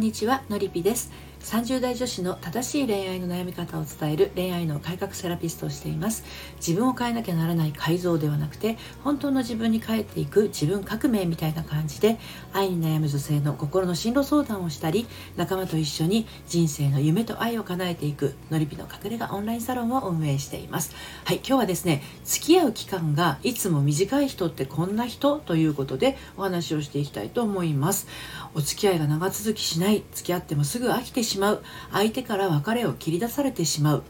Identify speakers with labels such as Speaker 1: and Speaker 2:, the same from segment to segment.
Speaker 1: んにちはのりぴです。30代女子の正しい恋愛の悩み方を伝える恋愛の改革セラピストをしています。自分を変えなきゃならない改造ではなくて本当の自分に帰っていく自分革命みたいな感じで愛に悩む女性の心の進路相談をしたり仲間と一緒に人生の夢と愛を叶えていくのりぴの隠れ家オンラインサロンを運営しています。はい今日はですね付き合う期間がいつも短い人ってこんな人ということでお話をしていきたいと思います。お付き合いが長続きしない付き合ってもすぐ飽きてしまう。相手から別れを切り出されてしまう。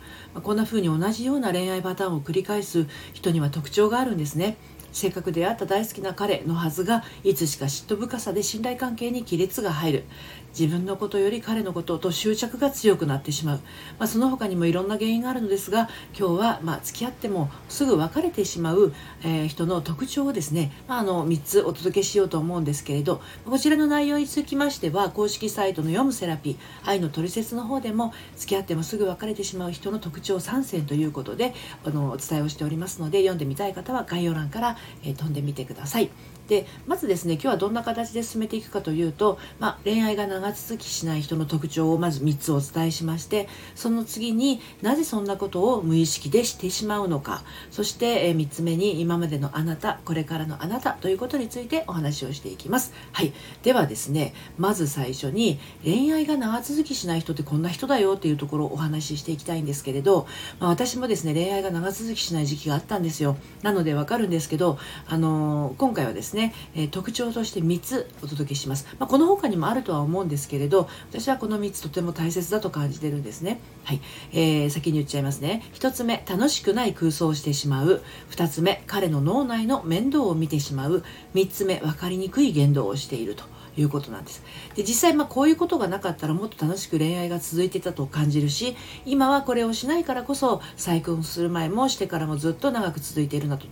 Speaker 1: こんな風に同じような恋愛パターンを繰り返す。人には特徴があるんですね。せっかく出会った大好きな彼のはずがいつしか嫉妬深さで信頼関係に亀裂が入る。自分のことより彼のことと執着が強くなってしまう、まあ、その他にもいろんな原因があるのですが今日はまあ付き合ってもすぐ別れてしまう、えー、人の特徴をですね、まあ、あの3つお届けしようと思うんですけれどこちらの内容につきましては公式サイトの読むセラピー愛のトリセツの方でも付き合ってもすぐ別れてしまう人の特徴3選ということであのお伝えをしておりますので読んでみたい方は概要欄から、えー、飛んでみてください。でまずですね今日はどんな形で進めていくかというと、まあ、恋愛が長続きしない人の特徴をまず3つお伝えしましてその次になぜそんなことを無意識でしてしまうのか。そして、3つ目に今までのあなたこれからのあなたということについてお話をしていきます。はい、ではですねまず最初に恋愛が長続きしない人ってこんな人だよっていうところをお話ししていきたいんですけれど、まあ、私もですね恋愛が長続きしない時期があったんですよ。なのでわかるんですけど、あの、今回はですねね、え、特徴として3つお届けします、まあ、この他にもあるとは思うんですけれど私はこの3つとても大切だと感じてるんですね。はい、えー、先に言っちゃいますね。1つ目楽しくない空想をしてしまう。2つ目彼の脳内の面倒を見てしまう。3つ目分かりにくい言動をしている。ということなんです。で実際まあこういうことがなかったらもっと楽しく恋愛が続いてたと感じるし今はこれをしないからこそ再婚する前もしてからもずっと長く続いているなと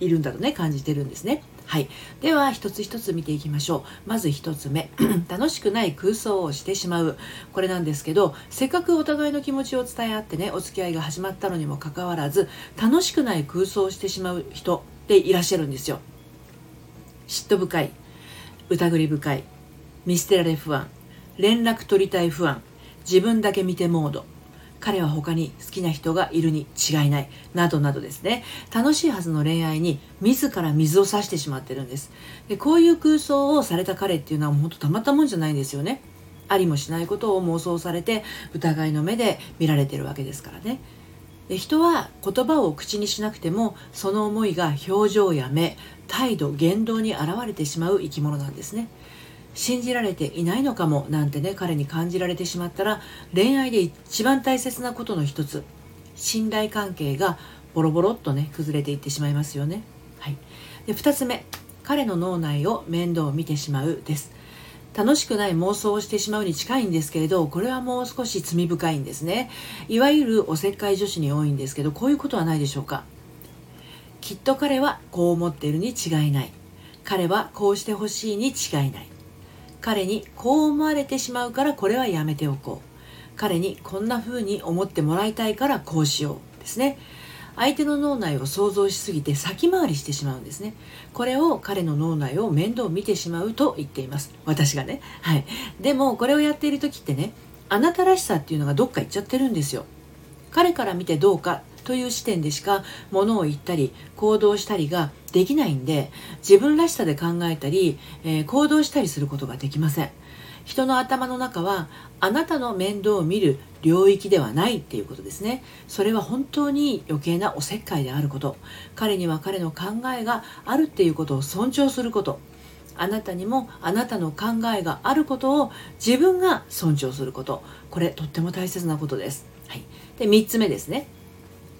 Speaker 1: いるんだとね感じてるんですね。はい、では一つ一つ見ていきましょう。まず1つ目。楽しくない空想をしてしまう。これなんですけどせっかくお互いの気持ちを伝え合ってねお付き合いが始まったのにもかかわらず楽しくない空想をしてしまう人っていらっしゃるんですよ。嫉妬深い疑り深い見捨てられ不安連絡取りたい不安自分だけ見てモード。彼は他に好きな人がいるに違いない。などなどですね。楽しいはずの恋愛に自ら水を差してしまってるんです。でこういう空想をされた彼っていうのは本当たまったもんじゃないんですよね。ありもしないことを妄想されて疑いの目で見られてるわけですからね。で人は言葉を口にしなくてもその思いが表情や目態度言動に現れてしまう生き物なんですね。信じられていないのかもなんてね彼に感じられてしまったら恋愛で一番大切なことの一つ信頼関係がボロボロっとね崩れていってしまいますよね。はい、で2つ目彼の脳内を面倒を見てしまうです。楽しくない妄想をしてしまうに近いんですけれどこれはもう少し罪深いんですね。いわゆるおせっかい女子に多いんですけどこういうことはないでしょうか。きっと彼はこう思っているに違いない。彼はこうしてほしいに違いない。彼にこう思われてしまうからこれはやめておこう。彼にこんな風に思ってもらいたいからこうしようですね。相手の脳内を想像しすぎて先回りしてしまうんですね。これを彼の脳内を面倒見てしまうと言っています。私がね。はい。でもこれをやっている時ってねあなたらしさっていうのがどっか行っちゃってるんですよ。彼から見てどうかという視点でしかものを言ったり行動したりができないんで自分らしさで考えたり、えー、行動したりすることができません。人の頭の中はあなたの面倒を見る領域ではないっていうことですね。それは本当に余計なおせっかいであること。彼には彼の考えがあるっていうことを尊重すること。あなたにもあなたの考えがあることを自分が尊重すること。これとっても大切なことです、はい、で3つ目ですね。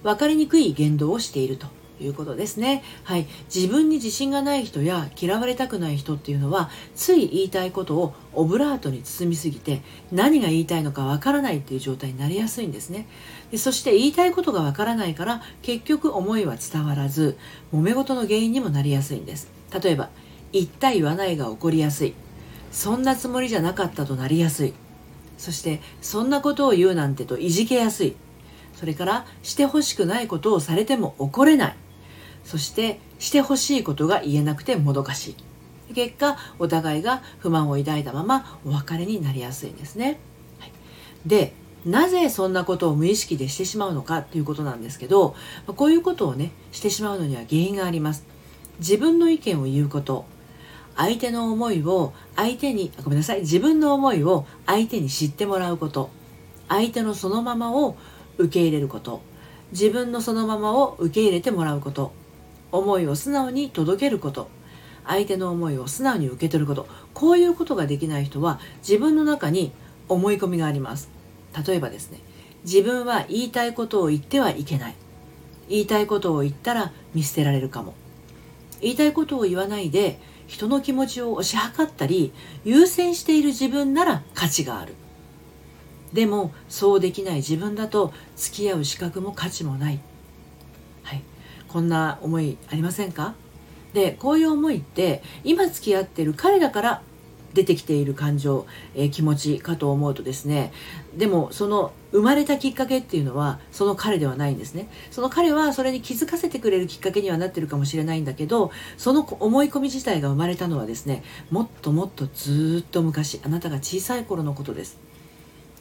Speaker 1: 分かりにくい言動をしているということですね。はい。自分に自信がない人や嫌われたくない人っていうのは、つい言いたいことをオブラートに包みすぎて、何が言いたいのかわからないっていう状態になりやすいんですね。でそして言いたいことがわからないから、結局思いは伝わらず、揉め事の原因にもなりやすいんです。例えば、言った言わないが起こりやすい。そんなつもりじゃなかったとなりやすい。そして、そんなことを言うなんてといじけやすい。それからしてほしくないことをされても怒れない。そしてしてほしいことが言えなくてもどかしい。結果お互いが不満を抱いたままお別れになりやすいんですね。はい、でなぜそんなことを無意識でしてしまうのかということなんですけどこういうことをねしてしまうのには原因があります。自分の意見を言うこと。相手の思いを相手にごめんなさい。自分の思いを相手に知ってもらうこと。相手のそのままを受け入れること。自分のそのままを受け入れてもらうこと。思いを素直に届けること。相手の思いを素直に受け取ること。こういうことができない人は自分の中に思い込みがあります。例えばですね。自分は言いたいことを言ってはいけない。言いたいことを言ったら見捨てられるかも。言いたいことを言わないで人の気持ちを推し量ったり優先している自分なら価値がある。でもそうできない自分だと付き合う資格も価値もない、はい、こんな思いありませんか？でこういう思いって今付き合ってる彼だから出てきている感情、えー、気持ちかと思うとですねでもその生まれたきっかけっていうのはその彼ではないんですね。その彼はそれに気づかせてくれるきっかけにはなってるかもしれないんだけどその思い込み自体が生まれたのはですねもっともっとずっと昔。あなたが小さい頃のことです。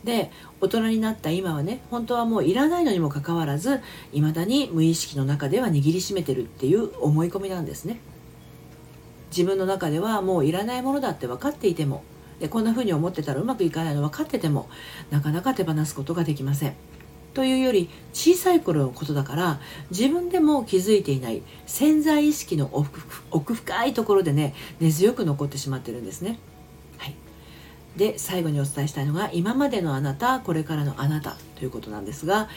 Speaker 1: で大人になった今はね本当はもういらないのにもかかわらず未だに無意識の中では握りしめてるっていう思い込みなんですね。自分の中ではもういらないものだって分かっていてもでこんな風に思ってたらうまくいかないの分かっててもなかなか手放すことができません。というより小さい頃のことだから自分でも気づいていない潜在意識の奥深いところでね根強く残ってしまってるんですね。で最後にお伝えしたいのが今までのあなたこれからのあなたということなんですが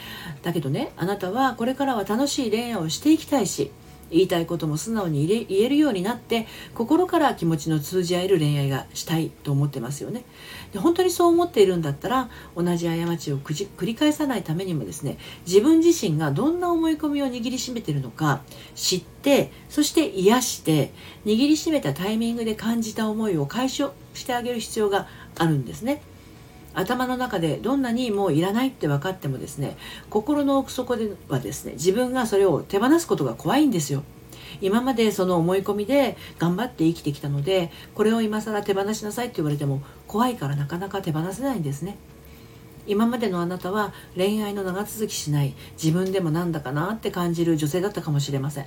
Speaker 1: だけどねあなたはこれからは楽しい恋愛をしていきたいし言いたいことも素直に言えるようになって心から気持ちの通じ合える恋愛がしたいと思ってますよね。で本当にそう思っているんだったら同じ過ちを繰り返さないためにもですね自分自身がどんな思い込みを握りしめているのか知ってそして癒して握りしめたタイミングで感じた思いを解消してあげる必要があるんですね。頭の中でどんなにもういらないって分かってもですね心の奥底ではですね自分がそれを手放すことが怖いんですよ。今までその思い込みで頑張って生きてきたのでこれを今更手放しなさいって言われても怖いからなかなか手放せないんですね。今までのあなたは恋愛の長続きしない。自分でもなんだかなって感じる女性だったかもしれません。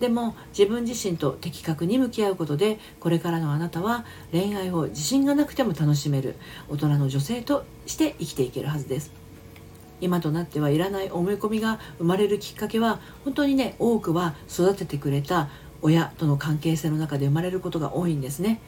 Speaker 1: でも自分自身と的確に向き合うことでこれからのあなたは恋愛を自信がなくても楽しめる。大人の女性として生きていけるはずです。今となってはいらない思い込みが生まれるきっかけは本当にね多くは育ててくれた親との関係性の中で生まれることが多いんですね。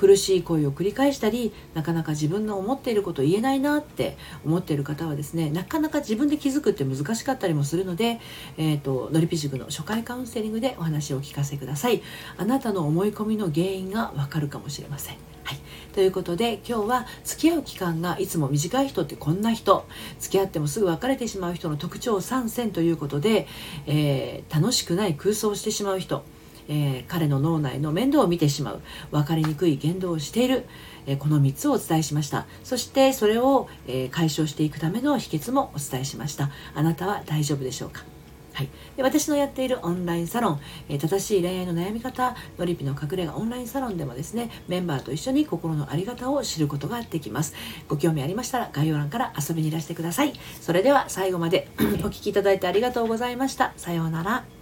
Speaker 1: 苦しい恋を繰り返したりなかなか自分の思っていること言えないなって思っている方はですねなかなか自分で気づくって難しかったりもするので、えーと、のりぴ塾の初回カウンセリングでお話をお聞かせください。あなたの思い込みの原因がわかるかもしれません。はい、ということで今日は付き合う期間がいつも短い人ってこんな人。付き合ってもすぐ別れてしまう人の特徴3選ということで、えー、楽しくない空想をしてしまう人。えー、彼の脳内の面倒を見てしまう分かりにくい言動をしている、えー、この3つをお伝えしました。そしてそれを、えー、解消していくための秘訣もお伝えしました。あなたは大丈夫でしょうか？はい、で私のやっているオンラインサロン、えー、正しい恋愛の悩み方のりぴの隠れ家オンラインサロンでもですねメンバーと一緒に心の在り方を知ることができます。ご興味ありましたら概要欄から遊びにいらしてください。それでは最後までお聴きいただいてありがとうございました。さようなら。